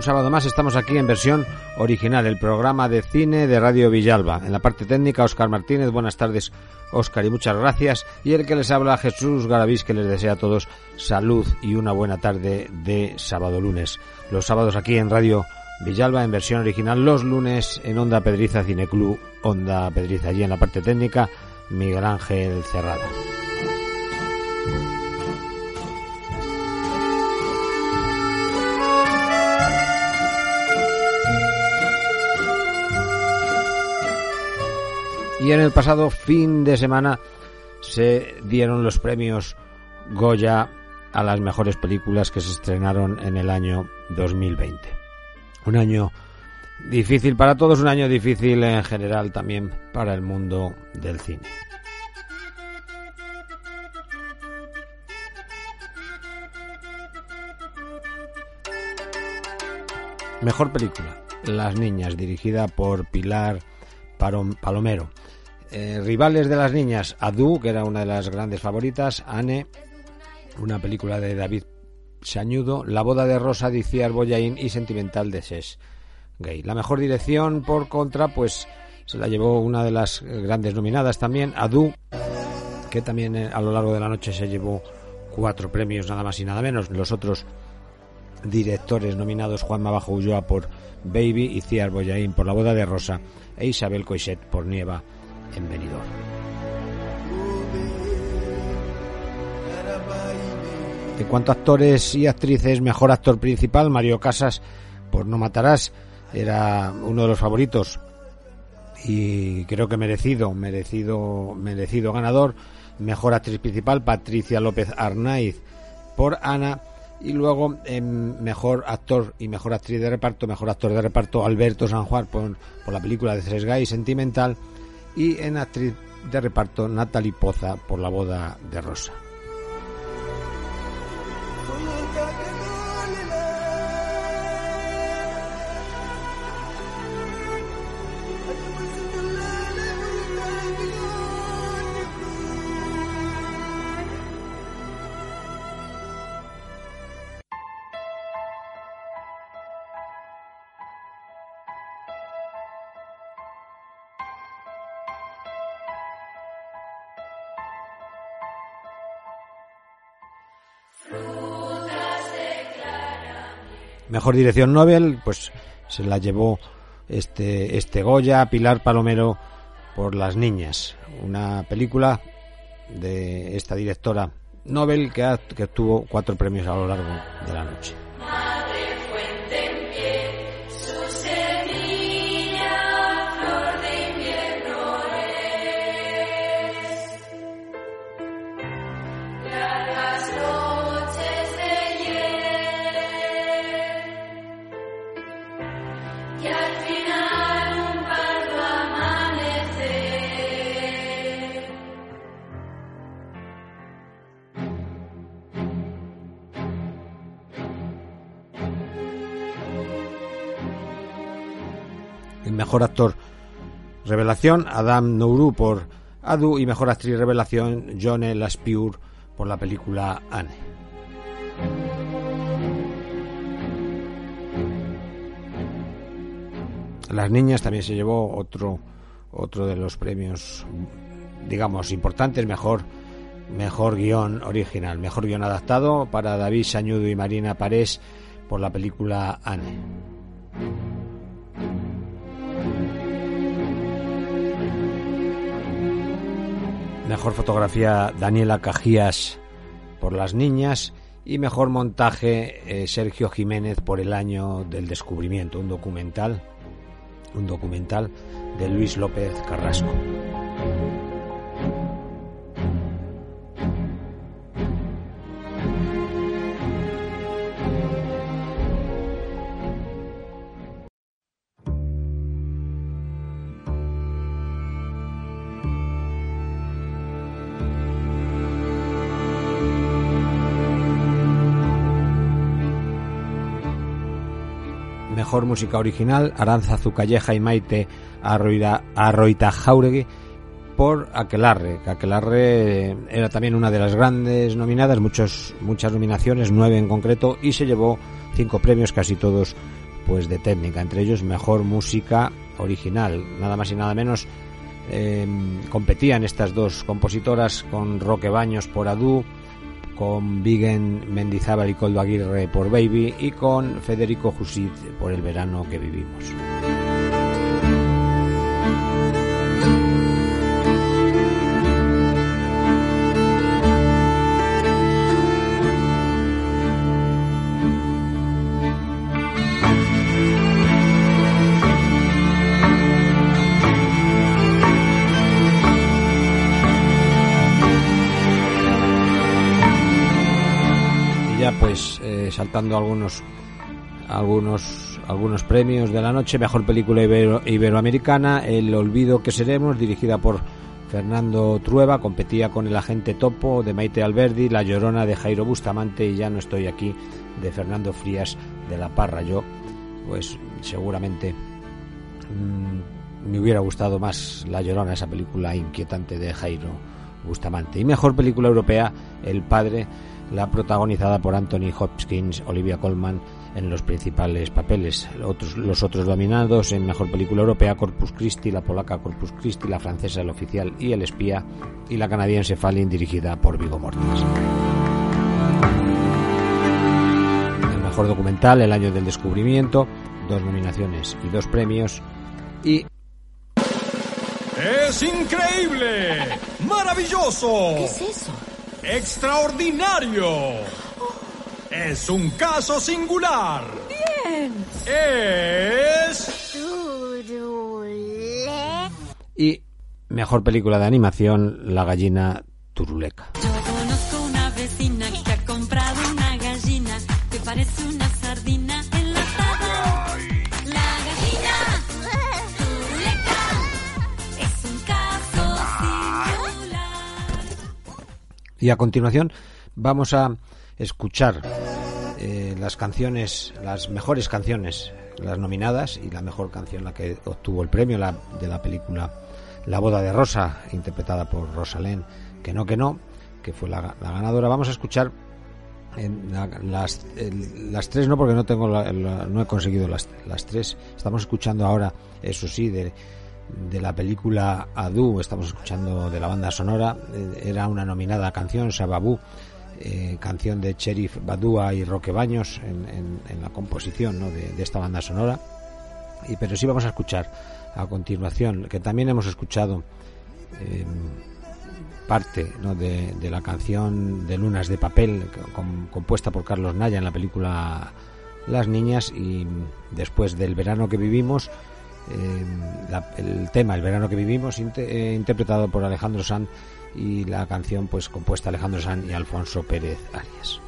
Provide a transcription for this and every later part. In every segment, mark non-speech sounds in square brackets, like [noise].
Un sábado más estamos aquí en versión original, el programa de cine de Radio Villalba. En la parte técnica, Óscar Martínez. Buenas tardes, Óscar, y muchas gracias. Y el que les habla, Jesús Garavís, que les desea a todos salud y una buena tarde de sábado lunes. Los sábados aquí en Radio Villalba en versión original, los lunes en Onda Pedriza Cineclub, Onda Pedriza. Allí en la parte técnica, Miguel Ángel Cerrada. Y en el pasado fin de semana se dieron los premios Goya a las mejores películas que se estrenaron en el año 2020. Un año difícil para todos, un año difícil en general también para el mundo del cine. Mejor película, Las Niñas, dirigida por Pilar Palomero. Eh, rivales de las niñas, Adu, que era una de las grandes favoritas, Anne, una película de David Sañudo, La boda de Rosa de Iciar Boyain y Sentimental de Ses Gay. La mejor dirección, por contra, pues se la llevó una de las grandes nominadas también, Adu, que también eh, a lo largo de la noche se llevó cuatro premios, nada más y nada menos. Los otros directores nominados, Juan Mabajo Ulloa por Baby, y Ciar Boyain por La boda de Rosa e Isabel Coixet por Nieva en Benidorm. En cuanto a actores y actrices, mejor actor principal, Mario Casas por No Matarás, era uno de los favoritos y creo que merecido, merecido, merecido ganador. Mejor actriz principal, Patricia López Arnaiz por Ana. Y luego, en mejor actor y mejor actriz de reparto, mejor actor de reparto, Alberto San Juan por, por la película de Tres Guys Sentimental y en actriz de reparto Natalie Poza por la boda de Rosa. Mejor dirección Nobel, pues se la llevó este, este Goya, Pilar Palomero por Las Niñas, una película de esta directora Nobel que, que obtuvo cuatro premios a lo largo de la noche. Mejor actor revelación, Adam Nouru por Adu y mejor actriz revelación, Johnny Laspure por la película Anne. Las niñas también se llevó otro otro de los premios digamos importantes, mejor mejor guion original, mejor guion adaptado para David Sañudo y Marina Parés por la película Anne. Mejor fotografía Daniela Cajías por Las Niñas y mejor montaje eh, Sergio Jiménez por El año del descubrimiento, un documental, un documental de Luis López Carrasco. Mejor música original, Aranza Zucalleja y Maite Arroita Jauregui por Aquelarre, que Aquelarre era también una de las grandes nominadas, muchos, muchas nominaciones, nueve en concreto, y se llevó cinco premios, casi todos pues de técnica, entre ellos mejor música original, nada más y nada menos. Em, competían estas dos compositoras con Roque Baños por Adu, con Vigen Mendizábal y Coldo Aguirre por Baby y con Federico Jusid por El verano que vivimos. Saltando algunos algunos algunos premios de la noche. Mejor película iberoamericana El olvido que seremos dirigida por Fernando Trueba competía con El agente topo de Maite Alberdi La llorona de Jairo Bustamante y ya no estoy aquí de Fernando Frías de la Parra. Yo pues seguramente mm, me hubiera gustado más La llorona esa película inquietante de Jairo Bustamante. Y mejor película europea El padre la protagonizada por Anthony Hopkins, Olivia Colman en los principales papeles. Otros, los otros dominados en Mejor Película Europea, Corpus Christi, la polaca Corpus Christi, la francesa El Oficial y El Espía, y la canadiense Fallin, dirigida por Vigo Mortensen. El Mejor Documental, El Año del Descubrimiento, dos nominaciones y dos premios, y... ¡Es increíble! ¡Maravilloso! ¿Qué es eso? Extraordinario. Es un caso singular. Bien. Es... Y mejor película de animación, La gallina turuleca. Y a continuación vamos a escuchar eh, las canciones, las mejores canciones, las nominadas y la mejor canción, la que obtuvo el premio la, de la película La boda de Rosa, interpretada por Rosalén, que no, que no, que fue la, ganadora. Vamos a escuchar en la- las, el- las tres no porque no tengo la- la- no he conseguido las, las tres estamos escuchando ahora eso sí de, de la película Adu estamos escuchando de la banda sonora eh, era una nominada canción Sababú eh, canción de Cherif Badua y Roque Baños en, la composición ¿no? de, esta banda sonora y pero sí vamos a escuchar a continuación que también hemos escuchado eh, parte ¿no? de, la canción de Lunas de Papel, compuesta por Carlos Naya en la película Las Niñas, y después del verano que vivimos, eh, la- el tema El verano que vivimos, eh, interpretado por Alejandro Sanz, y la canción pues compuesta Alejandro Sanz y Alfonso Pérez Arias.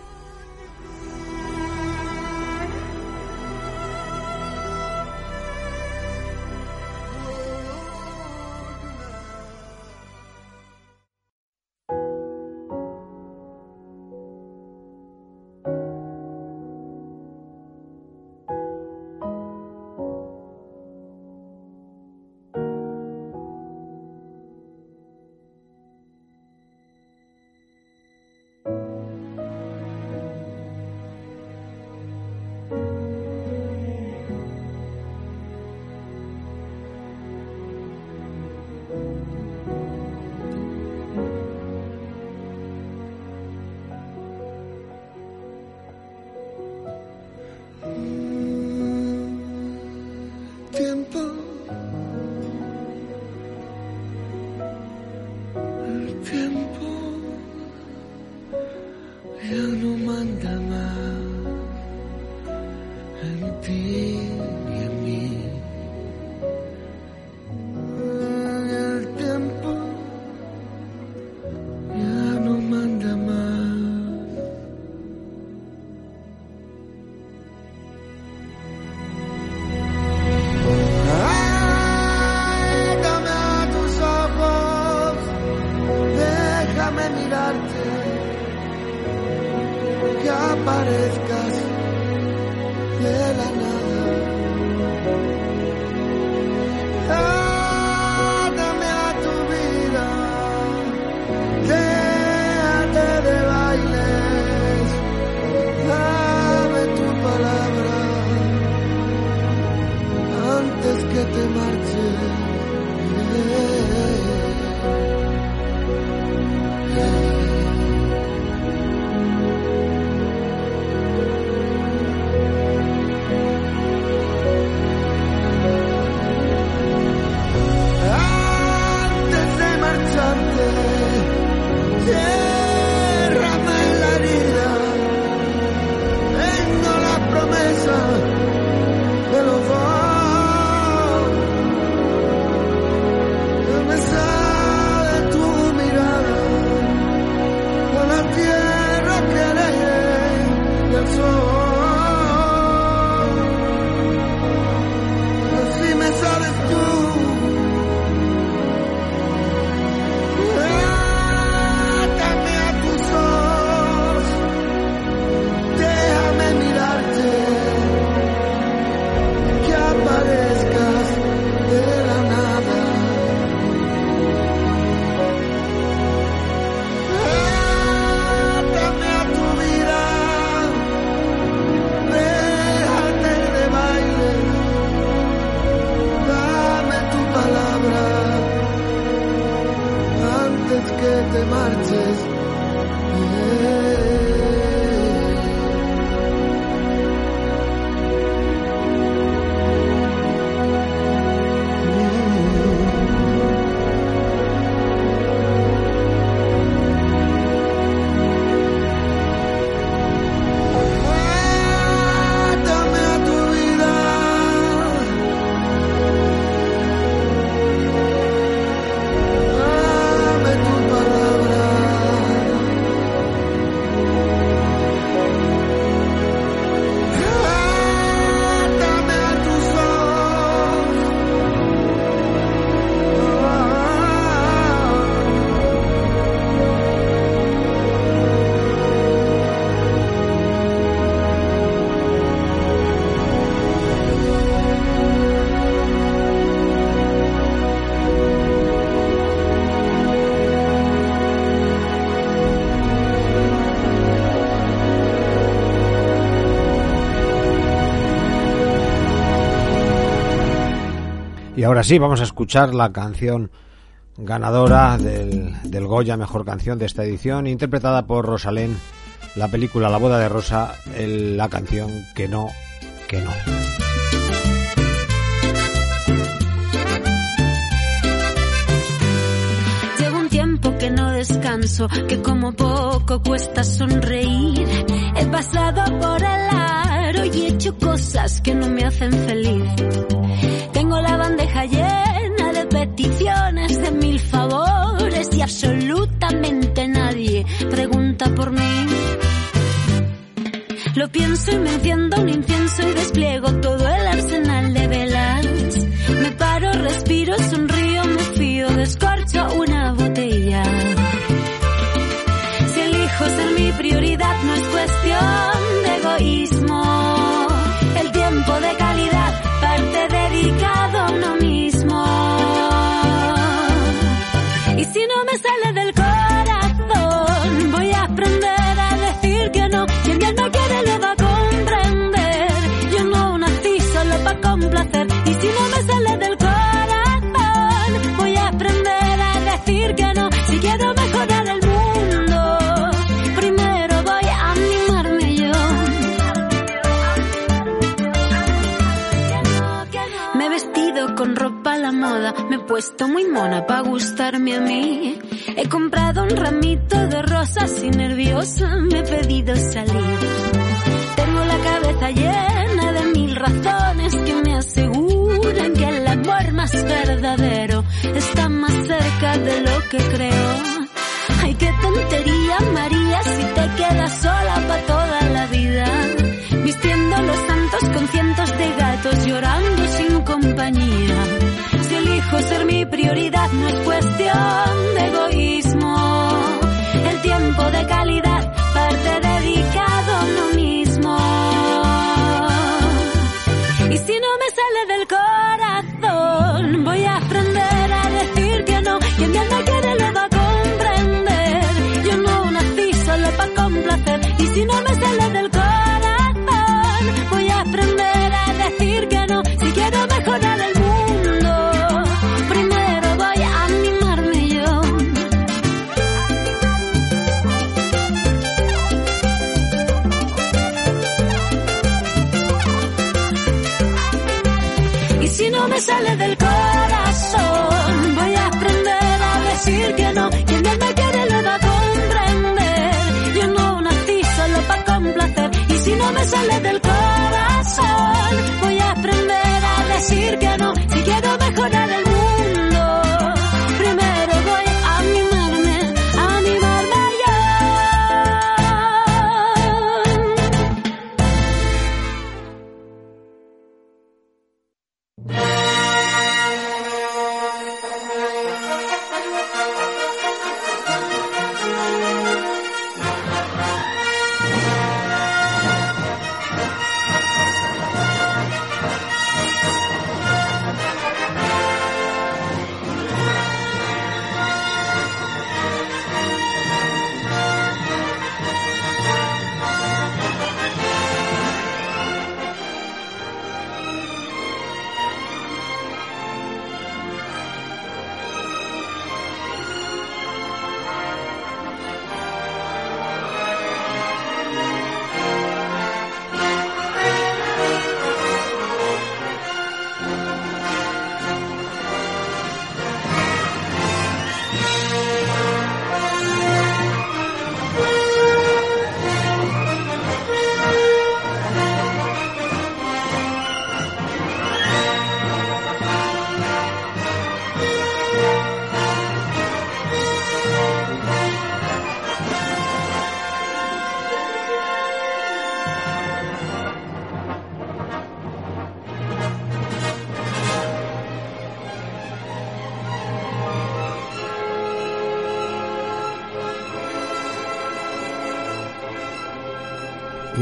Y ahora sí, vamos a escuchar la canción ganadora del, del Goya Mejor Canción de esta edición, interpretada por Rosalén, la película La Boda de Rosa, la canción Que no, que no. Llevo un tiempo que no descanso, que como poco cuesta sonreír. He pasado por el aro y he hecho cosas que no me hacen feliz. De mil favores y absolutamente nadie pregunta por mí. Lo pienso y me enciendo un incienso y despliego todo el arsenal de velas. Me paro, respiro, sonrío, me fío, descorcho una botella. Puesto muy mona para gustarme a mí. He comprado un ramito de rosas y nerviosa me he pedido salir. Tengo la cabeza llena prioridad no es cuestión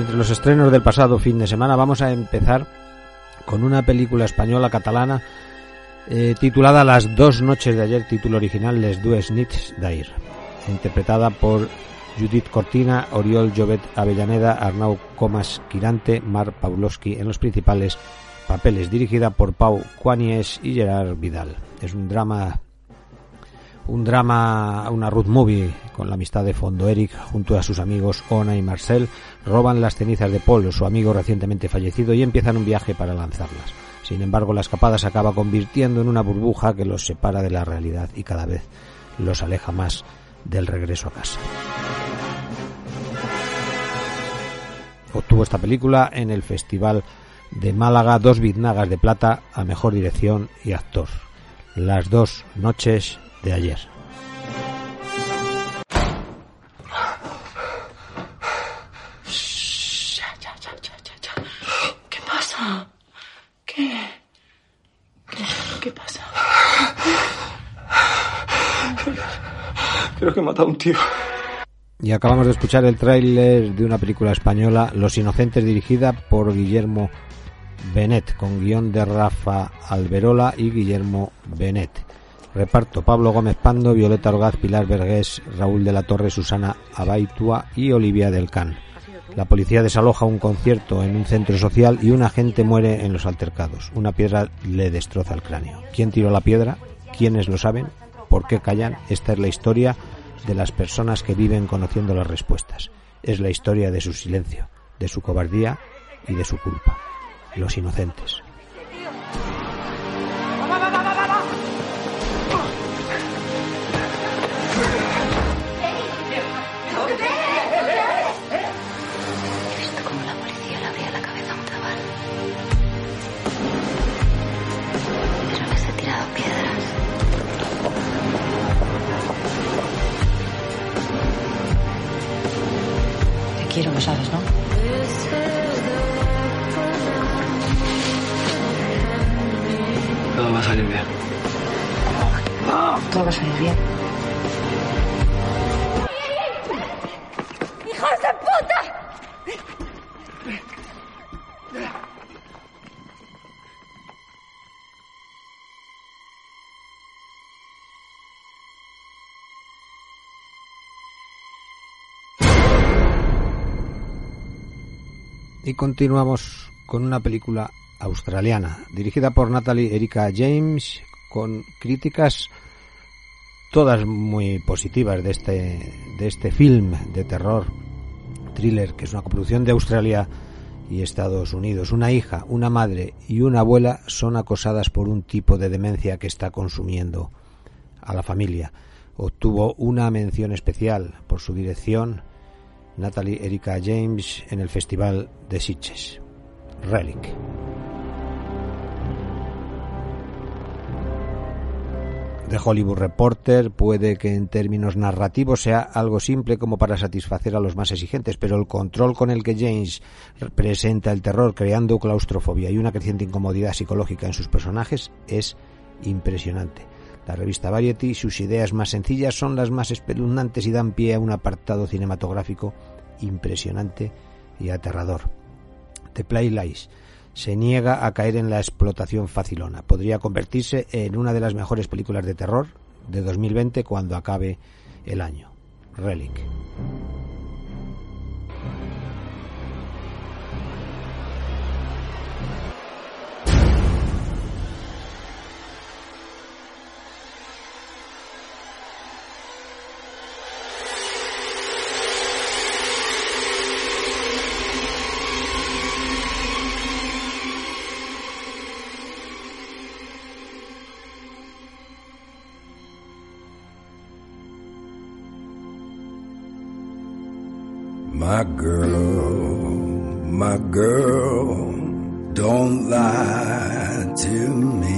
Entre los estrenos del pasado fin de semana vamos a empezar con una película española catalana eh, titulada Las dos noches de ayer, título original Les dues nits d'ahir, interpretada por Judith Cortina, Oriol Jovet Avellaneda, Arnau Comas Quirante, Mar Pawlowski en los principales papeles, dirigida por Pau Quanies y Gerard Vidal. Es un drama un drama, una road movie con la amistad de fondo. Eric, junto a sus amigos Ona y Marcel, roban las cenizas de Paul, su amigo recientemente fallecido, y empiezan un viaje para lanzarlas. Sin embargo, la escapada se acaba convirtiendo en una burbuja que los separa de la realidad y cada vez los aleja más del regreso a casa. Obtuvo esta película en el Festival de Málaga dos biznagas de plata a mejor dirección y actor. Las dos noches de ayer. ¿Qué pasa? ¿Qué? ¿Qué, qué pasa? Creo que he matado a un tío. Y acabamos de escuchar el tráiler de una película española, Los Inocentes, dirigida por Guillermo Benet, con guion de Rafa Alberola y Guillermo Benet. Reparto Pablo Gómez Pando, Violeta Orgaz, Pilar Vergés, Raúl de la Torre, Susana Abaitua y Olivia del Can. La policía desaloja un concierto en un centro social y un agente muere en los altercados. Una piedra le destroza el cráneo. ¿Quién tiró la piedra? ¿Quiénes lo saben? ¿Por qué callan? Esta es la historia de las personas que viven conociendo las respuestas. Es la historia de su silencio, de su cobardía y de su culpa. Los inocentes. Salir bien. Todo va a salir bien. Y continuamos con una película australiana, dirigida por Natalie Erika James, con críticas todas muy positivas de este, de este film de terror, thriller, que es una coproducción de Australia y Estados Unidos. Una hija, una madre y una abuela son acosadas por un tipo de demencia que está consumiendo a la familia. Obtuvo una mención especial por su dirección Natalie Erika James en el Festival de Sitges. Relic. The Hollywood Reporter puede que en términos narrativos sea algo simple como para satisfacer a los más exigentes, pero el control con el que James presenta el terror creando claustrofobia y una creciente incomodidad psicológica en sus personajes es impresionante. La revista Variety, sus ideas más sencillas son las más espeluznantes y dan pie a un apartado cinematográfico impresionante y aterrador. The Play se niega a caer en la explotación facilona. Podría convertirse en una de las mejores películas de terror de 2020 cuando acabe el año. Relic. Don't lie to me.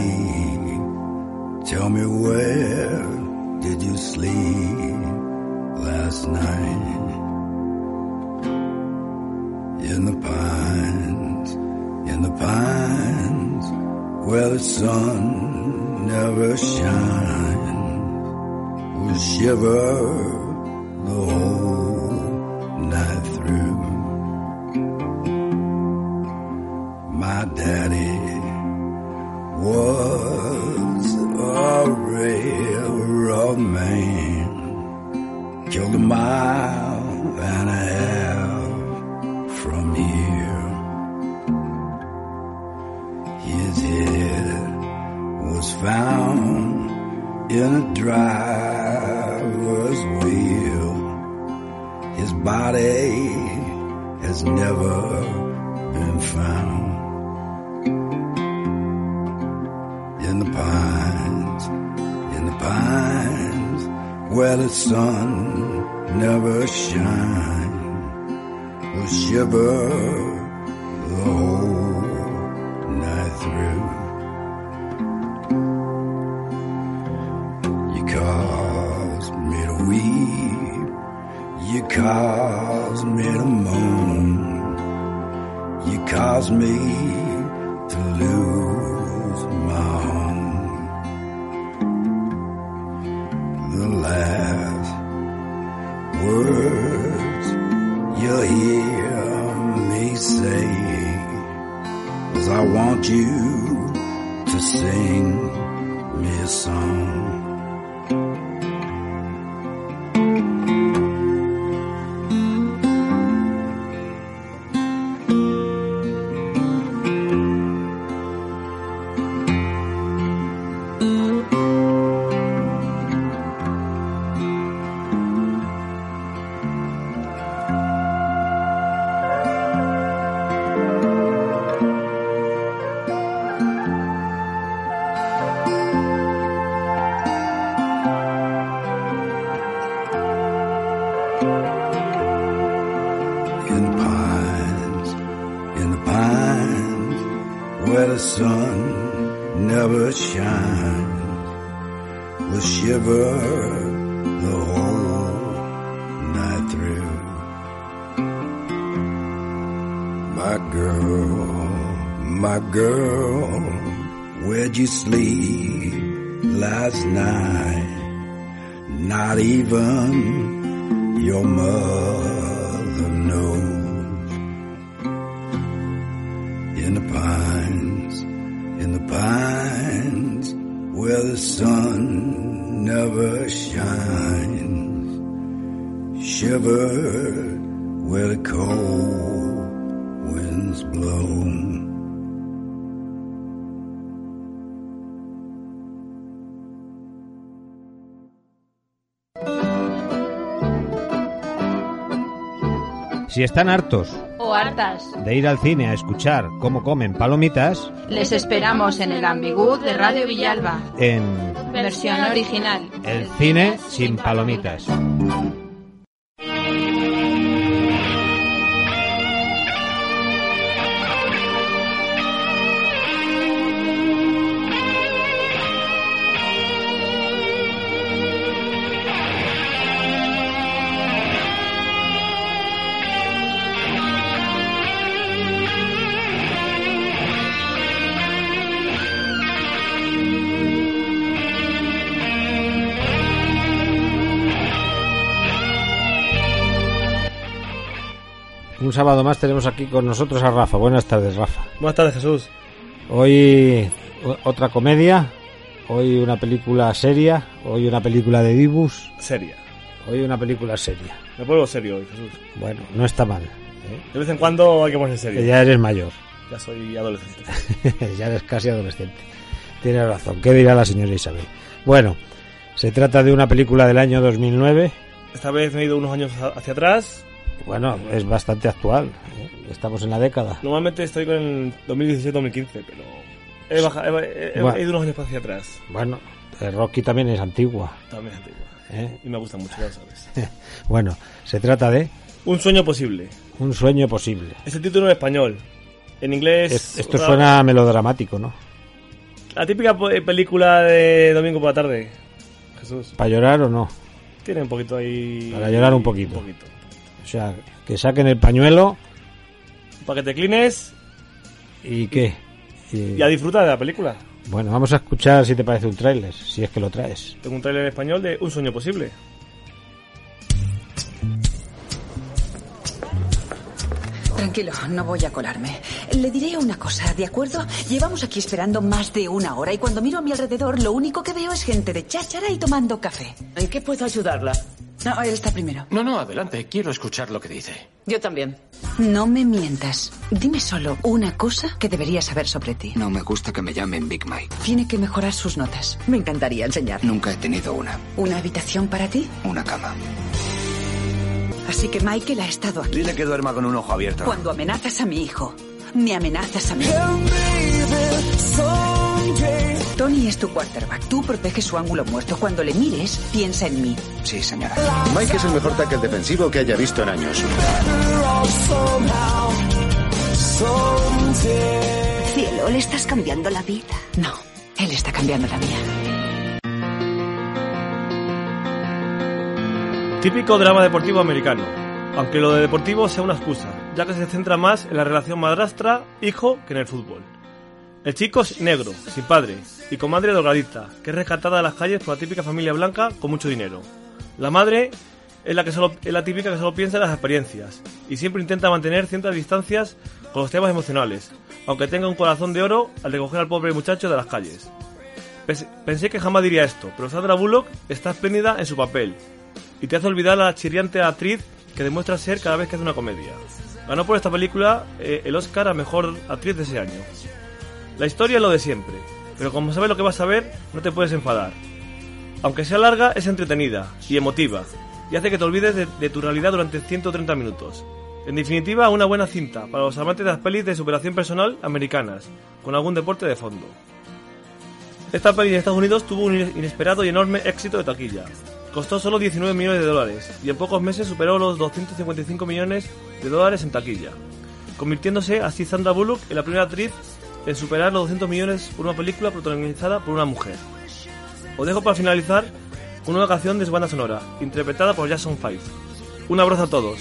Tell me where did you sleep last night? In the pines, in the pines, where the sun never shines. We shiver the whole daddy sun never shines, will shiver say is I want you to sing me a song. Si están hartos o hartas. de ir al cine a escuchar cómo comen palomitas, Les esperamos en el Ambigú de Radio Villalba. en Versión original. El cine sin palomitas. Sábado más tenemos aquí con nosotros a Rafa. Buenas tardes, Rafa. Buenas tardes, Jesús. Hoy otra comedia, hoy una película seria, hoy una película de Dibus, Seria. hoy una película seria. Me vuelvo serio hoy, Jesús. Bueno, no está mal. De vez en cuando hay que ponerse que serio. ya eres mayor, Ya soy adolescente. [laughs] ya eres casi adolescente. Tienes razón. ¿Qué dirá la señora Isabel? Bueno, se trata de una película del año 2009. Esta vez me he ido unos años ha- hacia atrás. Bueno, es bastante actual. ¿eh? Estamos en la década. Normalmente estoy con el 2017-2015, pero he, he- he- he- Bueno. he ido unos años hacia atrás. Bueno, eh, Rocky también es antigua. También es antigua. ¿eh? Y me gusta mucho, ya lo sabes. [laughs] Bueno, se trata de Un sueño posible. un sueño posible. Es el título en español. En inglés. Es- esto suena melodramático, ¿no? La típica po- película de domingo por la tarde. Jesús. ¿Para llorar o no? Tiene un poquito ahí. Para llorar un poquito. Un poquito. O sea, que saquen el pañuelo Para que te clines y qué. Y- y a disfrutar de la película. Bueno, vamos a escuchar si te parece un tráiler, si es que lo traes. Tengo un trailer en español de Un sueño posible. Tranquilo, no voy a colarme. Le diré una cosa, ¿de acuerdo? Llevamos aquí esperando más de una hora y cuando miro a mi alrededor lo único que veo es gente de cháchara y tomando café. ¿En qué puedo ayudarla? No, él está primero. No, no, adelante. Quiero escuchar lo que dice. Yo también. No me mientas. Dime solo una cosa que debería saber sobre ti. No me gusta que me llamen Big Mike. Tiene que mejorar sus notas. Me encantaría enseñar. Nunca he tenido una. ¿Una habitación para ti? Una cama. Así que Michael ha estado aquí. Dile que duerma con un ojo abierto. Cuando amenazas a mi hijo, me amenazas a mí. Tony es tu quarterback. Tú proteges su ángulo muerto. Cuando le mires, piensa en mí. Sí, señora. Mike es el mejor tackle defensivo que haya visto en años. Cielo, le estás cambiando la vida. No, él está cambiando la mía. Típico drama deportivo americano, aunque lo de deportivo sea una excusa, ya que se centra más en la relación madrastra-hijo que en el fútbol. El chico es negro, sin padre, y con madre drogadicta, que es rescatada de las calles por la típica familia blanca con mucho dinero. La madre es la, que solo, es la típica que solo piensa en las experiencias, y siempre intenta mantener ciertas distancias con los temas emocionales, aunque tenga un corazón de oro al recoger al pobre muchacho de las calles. Pens- Pensé que jamás diría esto, pero Sandra Bullock está espléndida en su papel, y te hace olvidar a la chirriante actriz que demuestra ser cada vez que hace una comedia. Ganó por esta película eh, el Oscar a Mejor Actriz de ese año. La historia es lo de siempre, pero como sabes lo que vas a ver, no te puedes enfadar. Aunque sea larga, es entretenida y emotiva, y hace que te olvides de, tu realidad durante 130 minutos. En definitiva, una buena cinta para los amantes de las pelis de superación personal americanas, con algún deporte de fondo. Esta peli en Estados Unidos tuvo un inesperado y enorme éxito de taquilla. Costó solo 19 millones de dólares y en pocos meses superó los 255 millones de dólares en taquilla, convirtiéndose así Sandra Bullock en la primera actriz en superar los 200 millones por una película protagonizada por una mujer. Os dejo para finalizar una canción de su banda sonora, interpretada por Jason Five. Un abrazo a todos.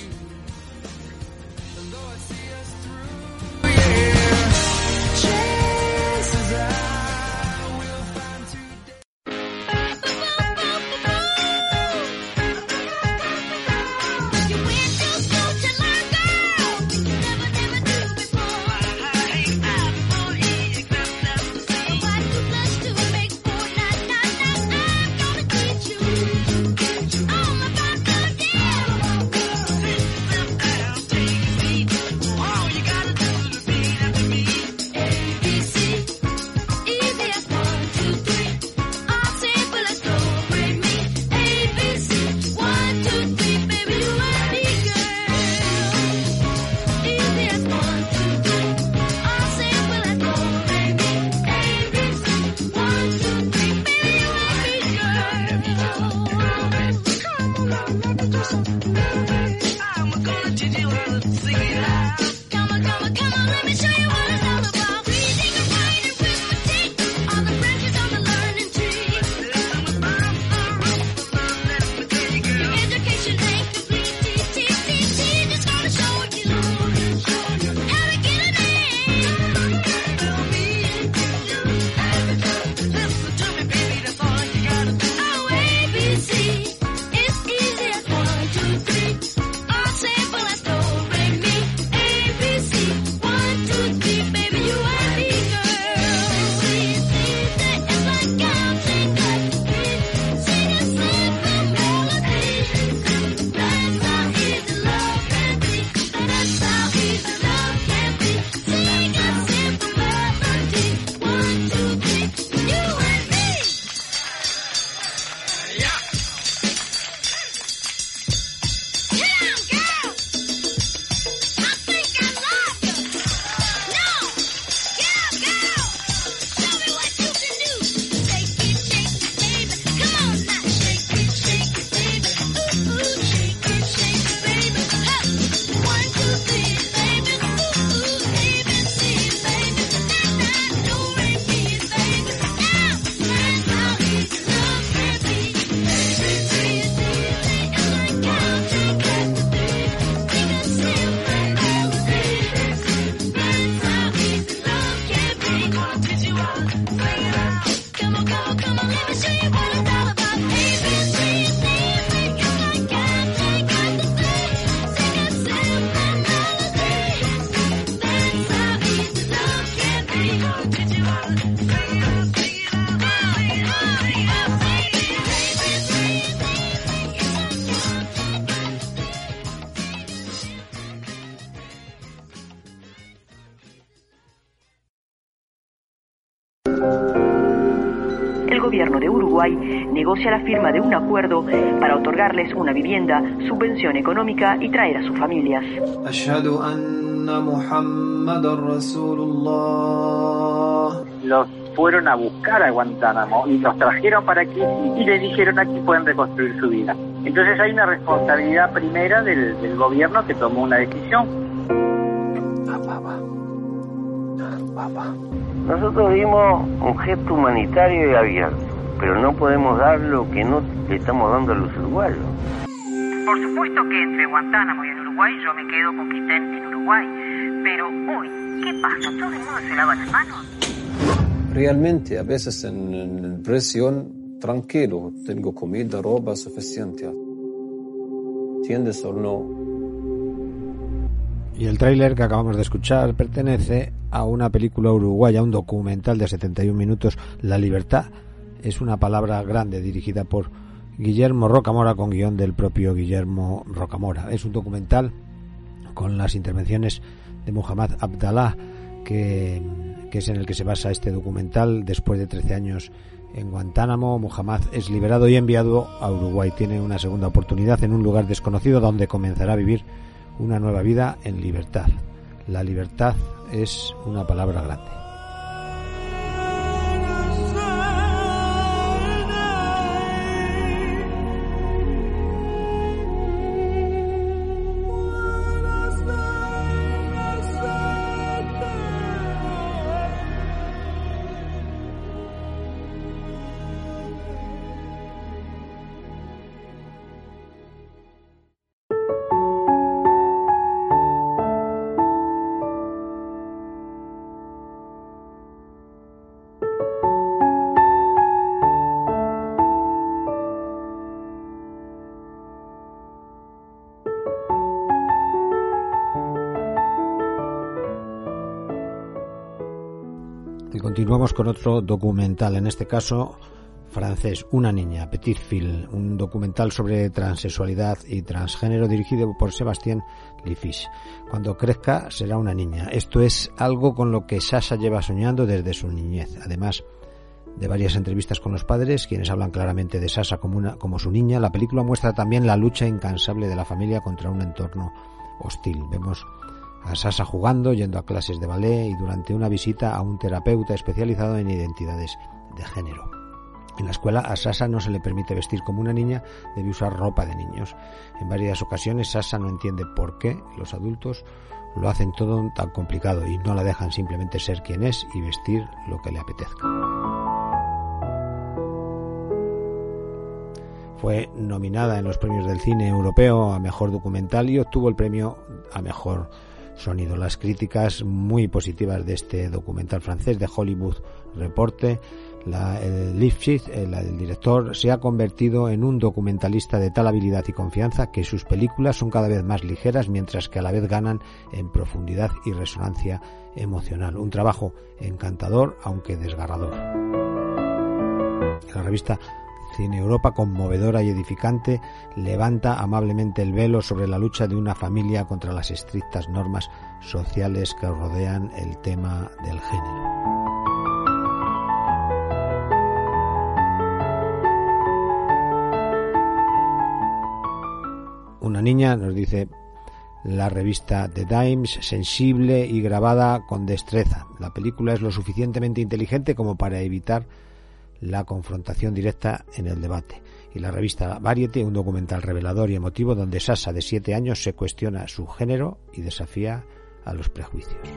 Come on, come on, come on! let me show you what it's all about. Hey, Baby, please. Negocia la firma de un acuerdo para otorgarles una vivienda, subvención económica y traer a sus familias. Los fueron a buscar a Guantánamo y los trajeron para aquí y les dijeron aquí pueden reconstruir su vida. Entonces hay una responsabilidad primera del, del gobierno que tomó una decisión. Nosotros dimos un gesto humanitario y abierto, pero no podemos dar lo que no le estamos dando a los uruguayos. Por supuesto que entre Guantánamo y el Uruguay yo me quedo con que estén en Uruguay, pero hoy, ¿qué pasa? ¿Todo el mundo se lava las manos? Realmente, a veces en, en presión, tranquilo, tengo comida, ropa suficiente. ¿Entiendes o no? Y el tráiler que acabamos de escuchar pertenece a una película uruguaya, un documental de 71 minutos, La Libertad. Es una palabra grande dirigida por Guillermo Rocamora con guion del propio Guillermo Rocamora. Es un documental con las intervenciones de Muhammad Abdallah, que, que es en el que se basa este documental. Después de 13 años en Guantánamo, Muhammad es liberado y enviado a Uruguay. Tiene una segunda oportunidad en un lugar desconocido donde comenzará a vivir una nueva vida en libertad. La libertad es una palabra grande. Con otro documental, en este caso francés, Una niña, Petit Fil, un documental sobre transexualidad y transgénero dirigido por Sebastián Lifish. Cuando crezca será una niña. Esto es algo con lo que Sasha lleva soñando desde su niñez. Además de varias entrevistas con los padres, quienes hablan claramente de Sasha como, una, como su niña, la película muestra también la lucha incansable de la familia contra un entorno hostil. Vemos a Sasa jugando, yendo a clases de ballet y durante una visita a un terapeuta especializado en identidades de género. En la escuela a Sasa no se le permite vestir como una niña, debe usar ropa de niños. En varias ocasiones Sasa no entiende por qué los adultos lo hacen todo tan complicado y no la dejan simplemente ser quien es y vestir lo que le apetezca. Fue nominada en los premios del cine europeo a mejor documental y obtuvo el premio a mejor sonido. Las críticas muy positivas de este documental francés de Hollywood Reporte, la, el Lifshitz, el, el, director, se ha convertido en un documentalista de tal habilidad y confianza que sus películas son cada vez más ligeras mientras que a la vez ganan en profundidad y resonancia emocional. Un trabajo encantador aunque desgarrador. La revista Cine Europa, conmovedora y edificante, levanta amablemente el velo sobre la lucha de una familia contra las estrictas normas sociales que rodean el tema del género. Una niña, nos dice la revista The Times, sensible y grabada con destreza. La película es lo suficientemente inteligente como para evitar la confrontación directa en el debate. Y la revista Variety, un documental revelador y emotivo donde Sasa, de siete años, se cuestiona su género y desafía a los prejuicios.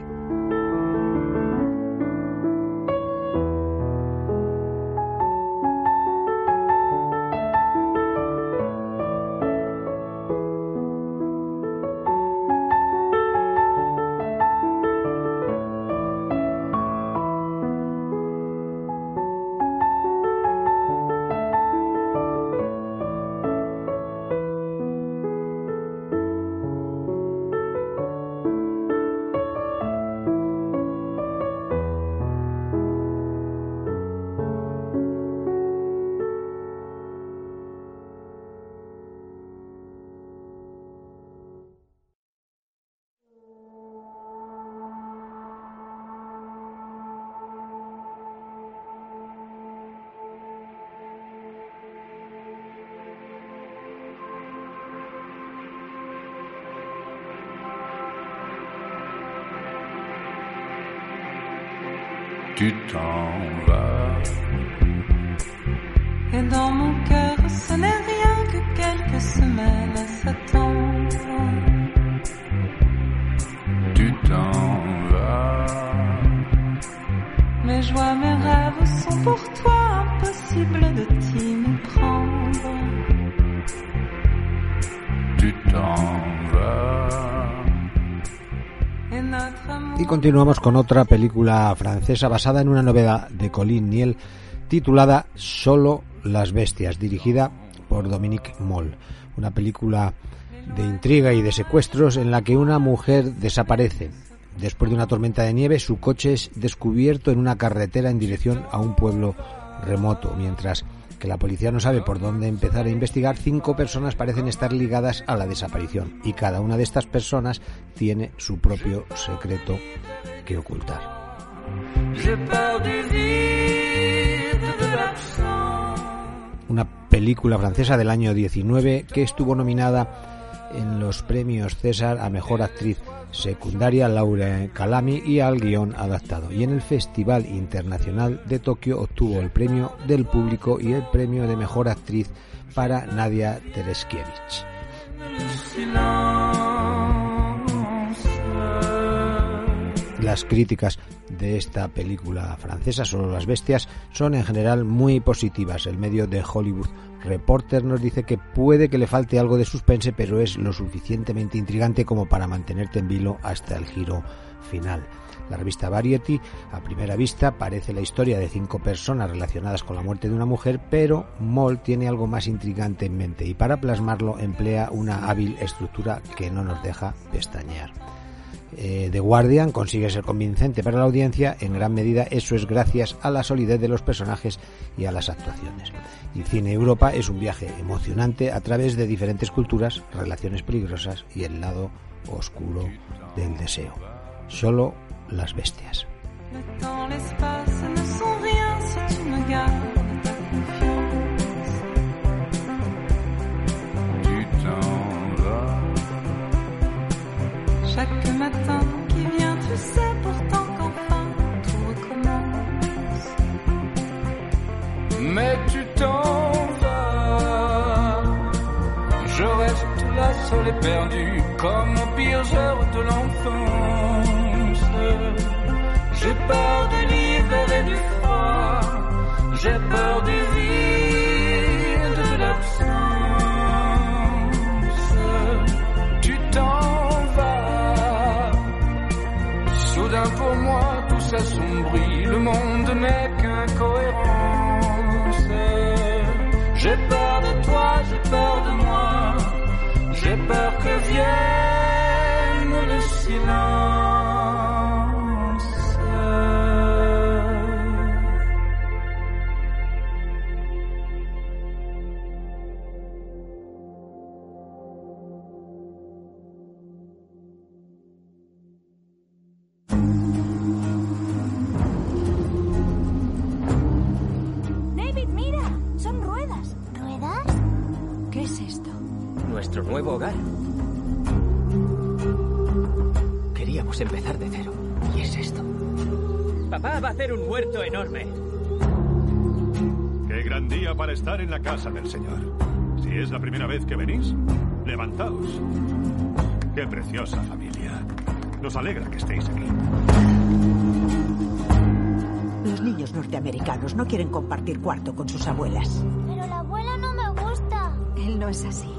Tu t'en Y continuamos con otra película francesa basada en una novela de Colin Niel titulada Solo las bestias, dirigida por Dominique Moll. Una película de intriga y de secuestros en la que una mujer desaparece. Después de una tormenta de nieve, su coche es descubierto en una carretera en dirección a un pueblo remoto, mientras que la policía no sabe por dónde empezar a investigar, cinco personas parecen estar ligadas a la desaparición y cada una de estas personas tiene su propio secreto que ocultar. Una película francesa del año 19 que estuvo nominada en los premios César a Mejor Actriz Secundaria Laura Calami y al guion adaptado. Y en el Festival Internacional de Tokio obtuvo el premio del público y el premio de Mejor Actriz para Nadia Tereskiewicz. Las críticas de esta película francesa, Solo las bestias, son en general muy positivas. El medio de Hollywood Reporter nos dice que puede que le falte algo de suspense, pero es lo suficientemente intrigante como para mantenerte en vilo hasta el giro final. La revista Variety, a primera vista, parece la historia de cinco personas relacionadas con la muerte de una mujer, pero Moll tiene algo más intrigante en mente y para plasmarlo emplea una hábil estructura que no nos deja pestañear. Eh, The Guardian consigue ser convincente para la audiencia, en gran medida eso es gracias a la solidez de los personajes y a las actuaciones. Y Cine Europa es un viaje emocionante a través de diferentes culturas, relaciones peligrosas y el lado oscuro del deseo. Solo las bestias. Mais tu t'en vas. Je reste là seul et perdu, comme aux pires heures de l'enfance. J'ai peur de l'hiver et du froid. J'ai peur du enorme. Qué gran día para estar en la casa del Señor. Si es la primera vez que venís, levantaos. Qué preciosa familia. Nos alegra que estéis aquí. Los niños norteamericanos no quieren compartir cuarto con sus abuelas. Pero la abuela no me gusta. Él no es así.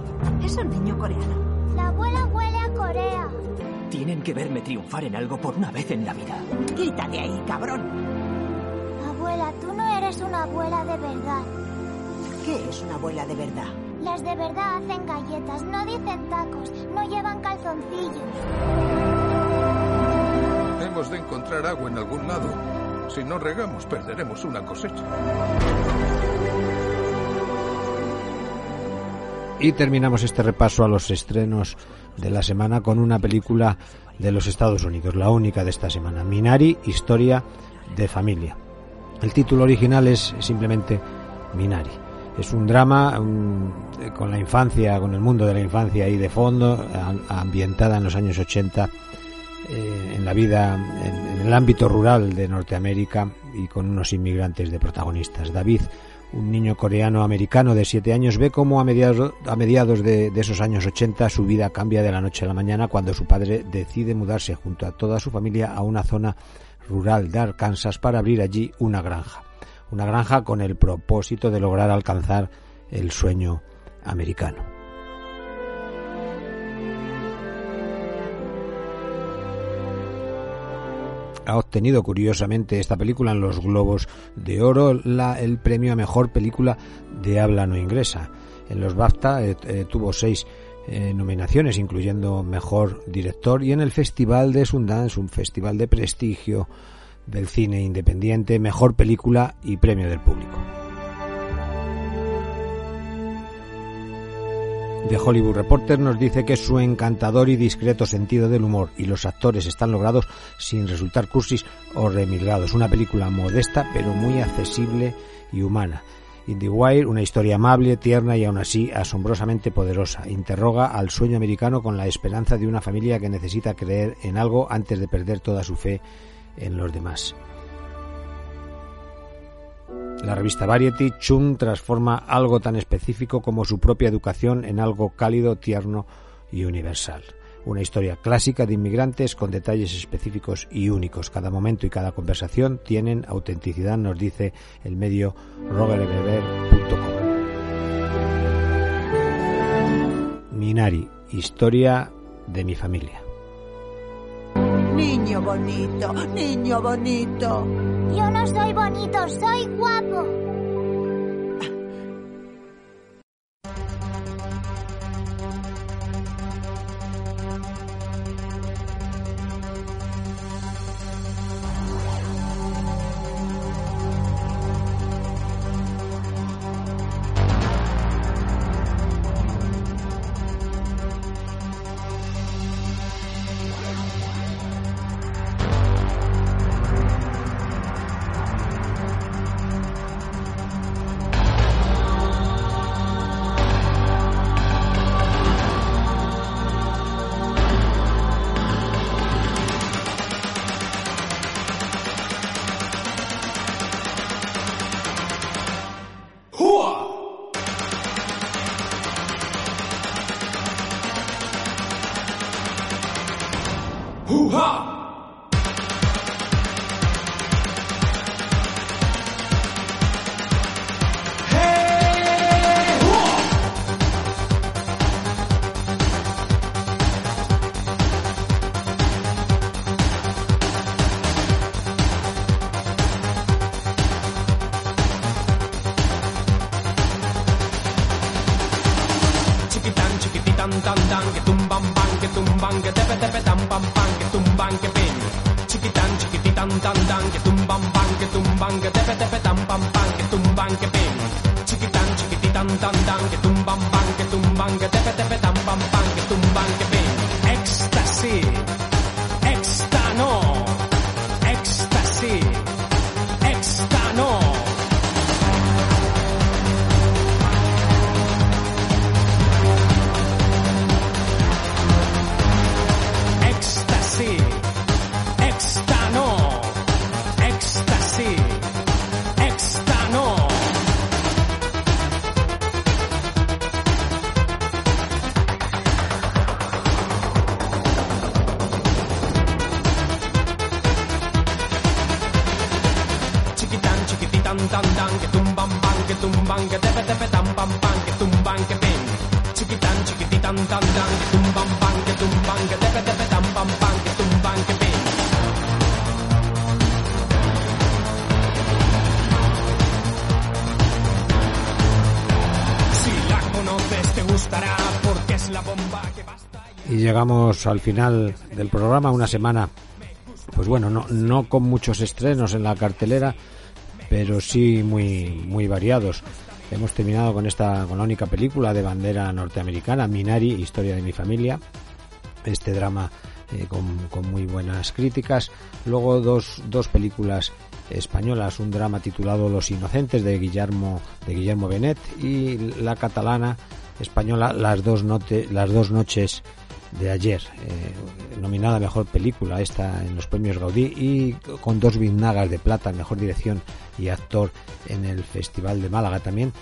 Es un niño coreano. La abuela huele a Corea. Tienen que verme triunfar en algo por una vez en la vida. Quita de ahí, cabrón. Una abuela de verdad. ¿Qué es una abuela de verdad? Las de verdad hacen galletas, no dicen tacos, no llevan calzoncillos. Hemos de encontrar agua en algún lado. Si no regamos, perderemos una cosecha. Y terminamos este repaso a los estrenos de la semana con una película de los Estados Unidos, la única de esta semana, Minari, Historia de Familia. El título original es simplemente Minari. Es un drama um, con la infancia, con el mundo de la infancia ahí de fondo, ambientada en los años 80, eh, en la vida, en, el ámbito rural de Norteamérica y con unos inmigrantes de protagonistas. David, un niño coreano-americano de siete años, ve cómo a mediados, a mediados de, de, esos años 80 su vida cambia de la noche a la mañana cuando su padre decide mudarse junto a toda su familia a una zona rural de Arkansas para abrir allí una granja. Una granja con el propósito de lograr alcanzar el sueño americano. ha obtenido curiosamente esta película en los Globos de Oro la, el premio a mejor película de habla no inglesa. En los BAFTA eh, eh, tuvo seis eh, nominaciones, incluyendo mejor director, y en el Festival de Sundance, un festival de prestigio del cine independiente, mejor película y premio del público. The Hollywood Reporter nos dice que su encantador y discreto sentido del humor y los actores están logrados sin resultar cursis o remilgados. Una película modesta pero muy accesible y humana. In the Wire, una historia amable, tierna y aún así asombrosamente poderosa. Interroga al sueño americano con la esperanza de una familia que necesita creer en algo antes de perder toda su fe en los demás. La revista Variety, Chung transforma algo tan específico como su propia educación en algo cálido, tierno y universal. Una historia clásica de inmigrantes con detalles específicos y únicos. Cada momento y cada conversación tienen autenticidad, nos dice el medio rogerbeber.com. Minari, historia de mi familia. Niño bonito, niño bonito. Yo no soy bonito, soy guapo. tan tan, que tumban bang, que tumban, que tepe tepe tan pan pan, que tumban, que pin. Chiquitán, chiquititán, tan tan, que tumban pan, que tumban, que tepe tepe tan pan pan, que tumban, que pin. Chiquitán, chiquititán, tan tan, que tumban bang que tumban, que tepe tepe tan pan pan, que tumban, que pin. Llegamos al final del programa, una semana, pues bueno, no, con muchos estrenos en la cartelera, pero sí muy, muy variados. Hemos terminado con esta, con la única película de bandera norteamericana, Minari, Historia de mi familia. Este drama eh, con, con, muy buenas críticas. Luego dos, dos películas españolas, un drama titulado Los Inocentes de Guillermo, de Guillermo Benet y la catalana española Las dos, note, las dos noches de ayer, eh, nominada mejor película esta en los premios Gaudí y con dos Biznagas de plata, mejor dirección y actor en el Festival de Málaga también.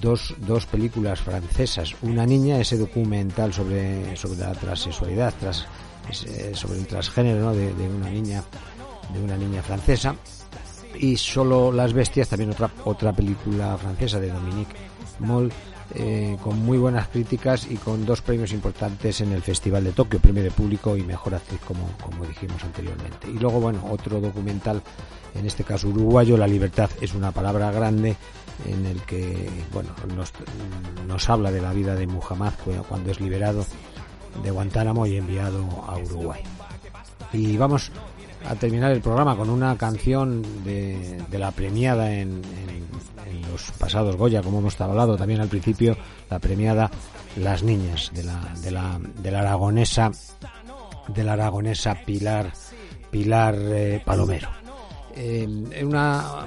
Dos, dos películas francesas, Una niña, ese documental sobre, sobre la transexualidad, tras, sobre el transgénero de, de una niña de una niña francesa y solo las bestias también otra otra película francesa de Dominique Moll eh, con muy buenas críticas y con dos premios importantes en el Festival de Tokio, premio de público y mejor actriz como, como dijimos anteriormente. Y luego, bueno, otro documental, en este caso uruguayo, La libertad es una palabra grande, en el que, bueno, nos, nos habla de la vida de Muhammad cuando es liberado de Guantánamo y enviado a Uruguay. Y vamos a terminar el programa con una canción de, de la premiada en, en, los pasados Goya, como hemos hablado también al principio, la premiada Las Niñas, de la, de la, de la aragonesa, de la aragonesa Pilar, Pilar eh, Palomero. Eh, una,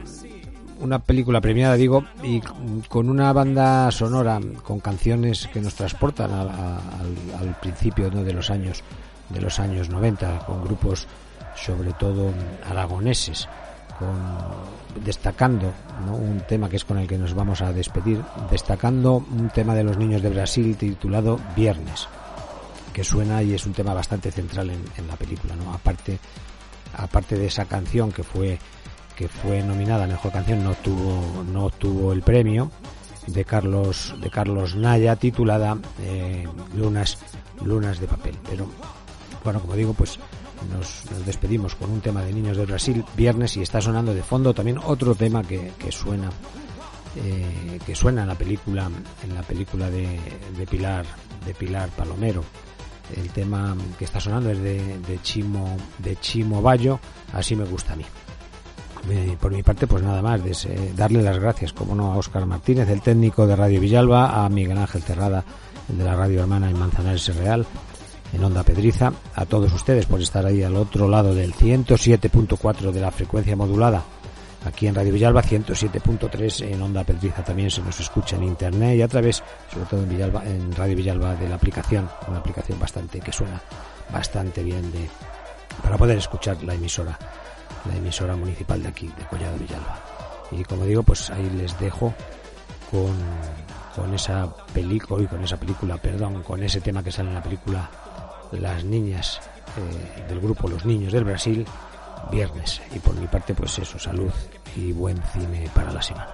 una película premiada, digo, y con una banda sonora, con canciones que nos transportan a, al, al, principio ¿no? de los años de los años 90, con grupos sobre todo aragoneses, destacando un tema que es con el que nos vamos a despedir, destacando un tema de los niños de Brasil titulado Viernes, que suena y es un tema bastante central en, la película. Aparte, aparte de esa canción que fue que fue nominada a mejor canción no tuvo no obtuvo el premio de Carlos de Carlos Naya titulada eh, Lunas Lunas de papel pero bueno como digo pues nos, despedimos con un tema de Niños de Brasil viernes y está sonando de fondo también otro tema que, suena eh, que suena en la película en la película de, Pilar de Pilar Palomero. El tema que está sonando es de, Chimo de Chimo Bayo así me gusta a mí. Eh, por mi parte pues nada más eh, darle las gracias como no a Óscar Martínez el técnico de Radio Villalba a Miguel Ángel Cerrada el de la radio hermana en Manzanares Real en Onda Pedriza, a todos ustedes por estar ahí al otro lado del 107.4 de la frecuencia modulada. Aquí en Radio Villalba 107.3 en Onda Pedriza también se nos escucha en internet y a través, sobre todo en Villalba, en Radio Villalba de la aplicación, una aplicación bastante que suena bastante bien de para poder escuchar la emisora, la emisora municipal de aquí, de Collado Villalba. Y como digo, pues ahí les dejo con con esa película y con esa película, perdón, con ese tema que sale en la película las niñas eh, del grupo Los Niños del Brasil, viernes. Y por mi parte, pues eso, salud y buen cine para la semana.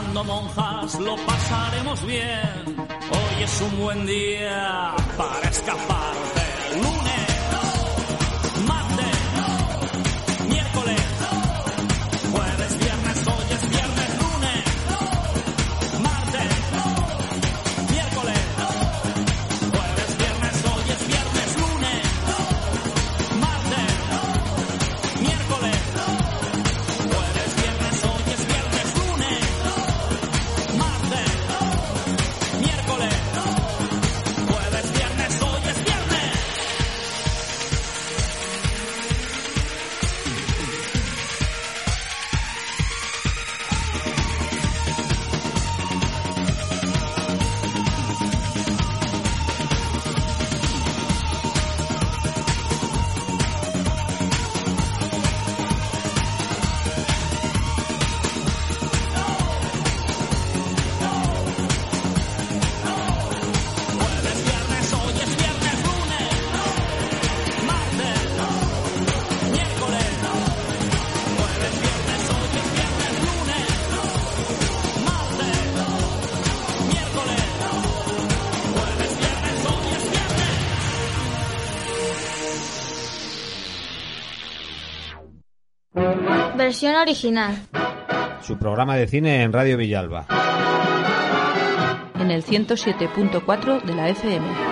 Monjas lo pasaremos bien. Hoy es un buen día para escapar Versión original. Su programa de cine en Radio Villalba. En el 107.4 de la FM.